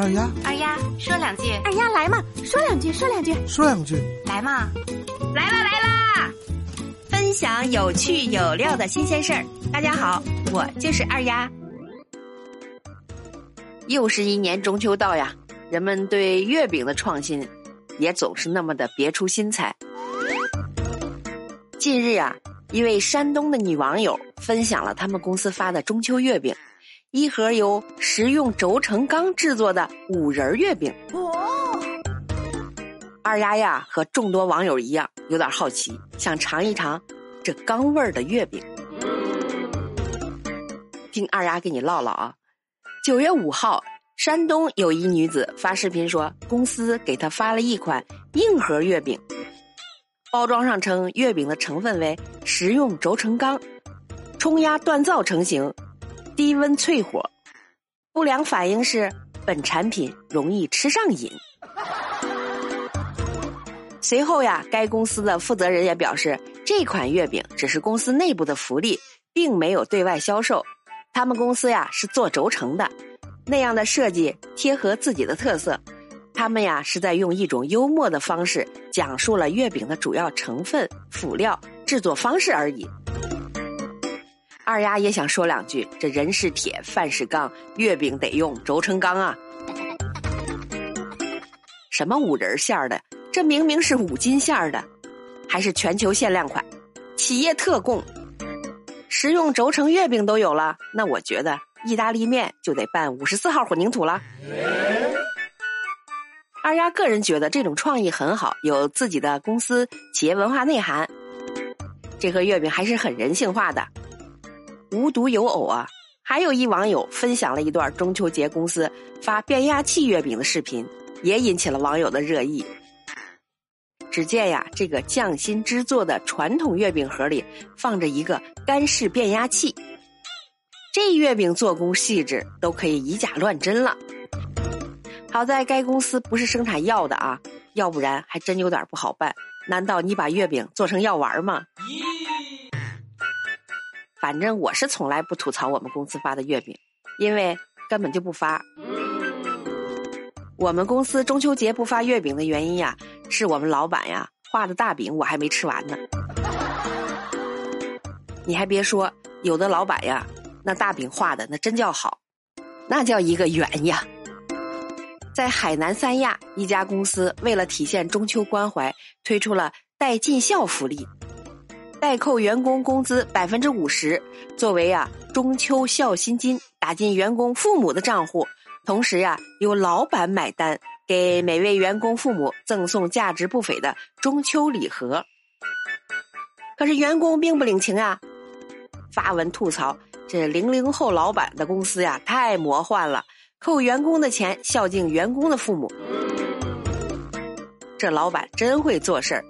二丫，二丫说两句，二丫来嘛，说两句，说两句，说两句，来嘛，来啦来啦！分享有趣有料的新鲜事儿。大家好，我就是二丫。又是一年中秋到呀，人们对月饼的创新也总是那么的别出心裁。近日啊，一位山东的女网友分享了他们公司发的中秋月饼。一盒由食用轴承钢制作的五仁月饼。哦，二丫呀和众多网友一样，有点好奇，想尝一尝这钢味儿的月饼。听二丫给你唠唠啊。九月五号，山东有一女子发视频说，公司给她发了一款硬盒月饼，包装上称月饼的成分为食用轴承钢，冲压锻造成型。低温淬火，不良反应是本产品容易吃上瘾。随后呀，该公司的负责人也表示，这款月饼只是公司内部的福利，并没有对外销售。他们公司呀是做轴承的，那样的设计贴合自己的特色。他们呀是在用一种幽默的方式讲述了月饼的主要成分、辅料、制作方式而已。二丫也想说两句：这人是铁，饭是钢，月饼得用轴承钢啊！什么五仁馅儿的？这明明是五金馅儿的，还是全球限量款，企业特供。食用轴承月饼都有了，那我觉得意大利面就得办五十四号混凝土了。二丫个人觉得这种创意很好，有自己的公司企业文化内涵。这盒月饼还是很人性化的。无独有偶啊，还有一网友分享了一段中秋节公司发变压器月饼的视频，也引起了网友的热议。只见呀，这个匠心之作的传统月饼盒里放着一个干式变压器，这月饼做工细致，都可以以假乱真了。好在该公司不是生产药的啊，要不然还真有点不好办。难道你把月饼做成药丸吗？反正我是从来不吐槽我们公司发的月饼，因为根本就不发。我们公司中秋节不发月饼的原因呀，是我们老板呀画的大饼我还没吃完呢。你还别说，有的老板呀，那大饼画的那真叫好，那叫一个圆呀。在海南三亚一家公司，为了体现中秋关怀，推出了带尽孝福利。代扣员工工资百分之五十，作为啊中秋孝心金打进员工父母的账户，同时呀由老板买单，给每位员工父母赠送价值不菲的中秋礼盒。可是员工并不领情啊，发文吐槽这零零后老板的公司呀太魔幻了，扣员工的钱孝敬员工的父母。这老板真会做事儿，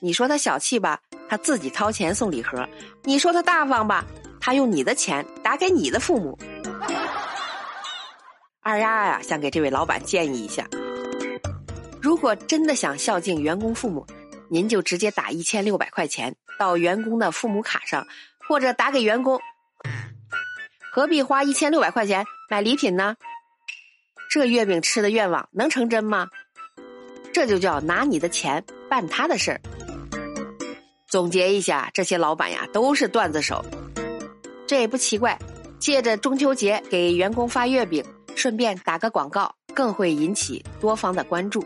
你说他小气吧？他自己掏钱送礼盒，你说他大方吧？他用你的钱打给你的父母。二丫呀，想给这位老板建议一下：如果真的想孝敬员工父母，您就直接打一千六百块钱到员工的父母卡上，或者打给员工。何必花一千六百块钱买礼品呢？这月饼吃的愿望能成真吗？这就叫拿你的钱办他的事儿。总结一下，这些老板呀都是段子手，这也不奇怪。借着中秋节给员工发月饼，顺便打个广告，更会引起多方的关注。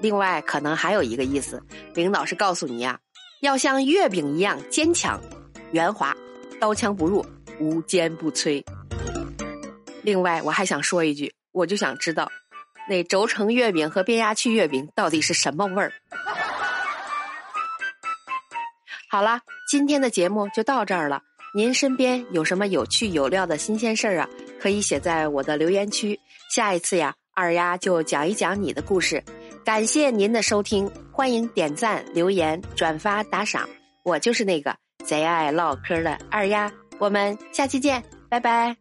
另外，可能还有一个意思，领导是告诉你呀，要像月饼一样坚强、圆滑，刀枪不入，无坚不摧。另外，我还想说一句，我就想知道，那轴承月饼和变压器月饼到底是什么味儿？好了，今天的节目就到这儿了。您身边有什么有趣有料的新鲜事儿啊？可以写在我的留言区。下一次呀，二丫就讲一讲你的故事。感谢您的收听，欢迎点赞、留言、转发、打赏。我就是那个贼爱唠嗑的二丫。我们下期见，拜拜。